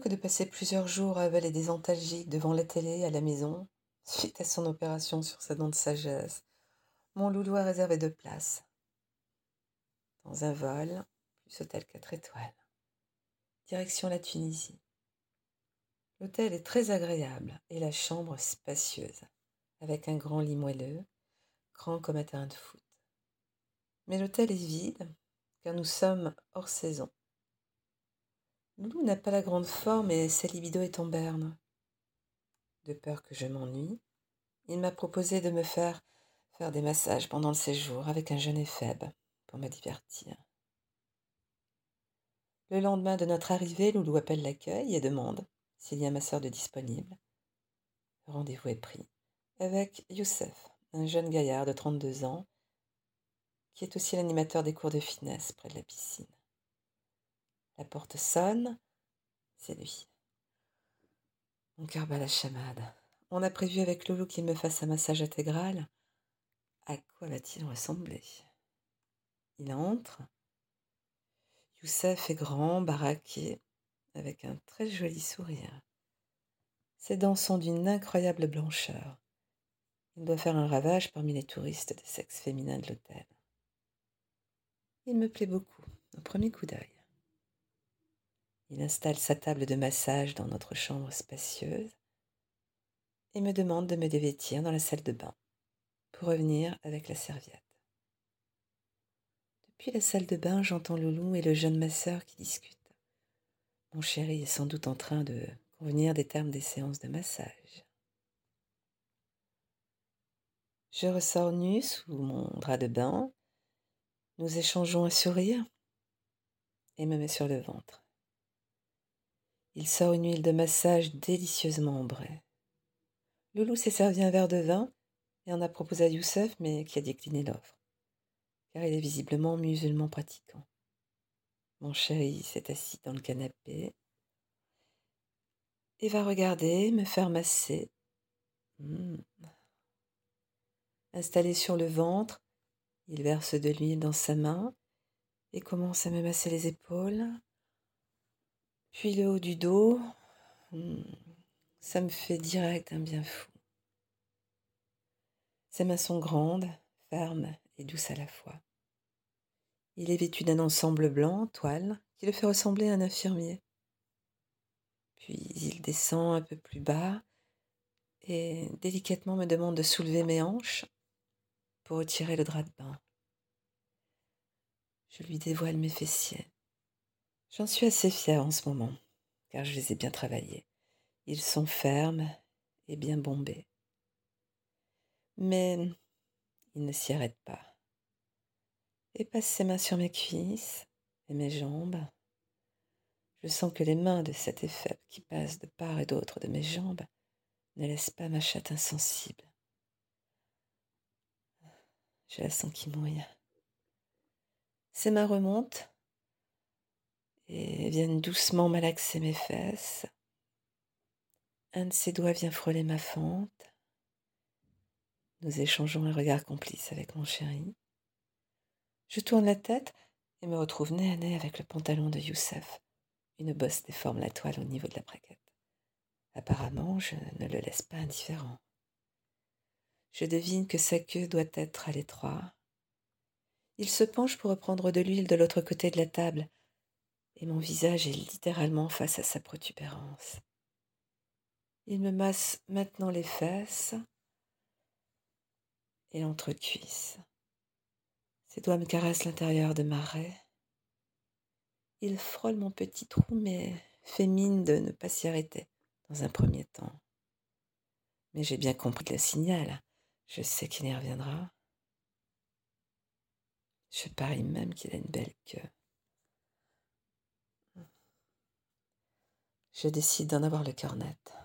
Que de passer plusieurs jours à avaler des antalgiques devant la télé à la maison, suite à son opération sur sa dent de sagesse, mon loulou a réservé deux places. Dans un vol, plus hôtel 4 étoiles. Direction la Tunisie. L'hôtel est très agréable et la chambre spacieuse, avec un grand lit moelleux, grand comme un terrain de foot. Mais l'hôtel est vide, car nous sommes hors saison. Loulou n'a pas la grande forme et sa libido est en berne. De peur que je m'ennuie, il m'a proposé de me faire faire des massages pendant le séjour avec un jeune éphèbe pour me divertir. Le lendemain de notre arrivée, Loulou appelle l'accueil et demande s'il y a ma sœur de disponible. Le rendez-vous est pris avec Youssef, un jeune gaillard de 32 ans qui est aussi l'animateur des cours de finesse près de la piscine. Porte sonne. C'est lui. Mon cœur bat la chamade. On a prévu avec Loulou qu'il me fasse un massage intégral. À quoi va-t-il ressembler? Il entre. Youssef est grand, baraqué, avec un très joli sourire. Ses dents sont d'une incroyable blancheur. Il doit faire un ravage parmi les touristes des sexes féminins de l'hôtel. Il me plaît beaucoup, au premier coup d'œil. Il installe sa table de massage dans notre chambre spacieuse et me demande de me dévêtir dans la salle de bain pour revenir avec la serviette. Depuis la salle de bain, j'entends Loulou et le jeune masseur qui discutent. Mon chéri est sans doute en train de convenir des termes des séances de massage. Je ressors nu sous mon drap de bain. Nous échangeons un sourire et me mets sur le ventre. Il sort une huile de massage délicieusement ambrée. Loulou s'est servi un verre de vin et en a proposé à Youssef, mais qui a décliné l'offre, car il est visiblement musulman pratiquant. Mon chéri s'est assis dans le canapé et va regarder, me faire masser. Hmm. Installé sur le ventre, il verse de l'huile dans sa main et commence à me masser les épaules, puis le haut du dos, hmm, ça me fait direct un bien fou. Ses mains sont grandes, fermes et douces à la fois. Il est vêtu d'un ensemble blanc, toile, qui le fait ressembler à un infirmier. Puis il descend un peu plus bas et délicatement me demande de soulever mes hanches pour retirer le drap de bain. Je lui dévoile mes fessiers. J'en suis assez fière en ce moment, car je les ai bien travaillés. Ils sont fermes et bien bombés. Mais il ne s'y arrête pas. Et passe ses mains sur mes cuisses et mes jambes. Je sens que les mains de cet effet qui passe de part et d'autre de mes jambes ne laissent pas ma chatte insensible. Je la sens qui mouille. Ses mains remontent viennent doucement malaxer mes fesses. Un de ses doigts vient frôler ma fente. Nous échangeons un regard complice avec mon chéri. Je tourne la tête et me retrouve nez à nez avec le pantalon de Youssef. Une bosse déforme la toile au niveau de la braguette. Apparemment, je ne le laisse pas indifférent. Je devine que sa queue doit être à l'étroit. Il se penche pour reprendre de l'huile de l'autre côté de la table et mon visage est littéralement face à sa protubérance. Il me masse maintenant les fesses et l'entrecuisse. Ses doigts me caressent l'intérieur de ma raie. Il frôle mon petit trou, mais fait mine de ne pas s'y arrêter dans un premier temps. Mais j'ai bien compris le signal. Je sais qu'il y reviendra. Je parie même qu'il a une belle queue. Je décide d'en avoir le cœur net.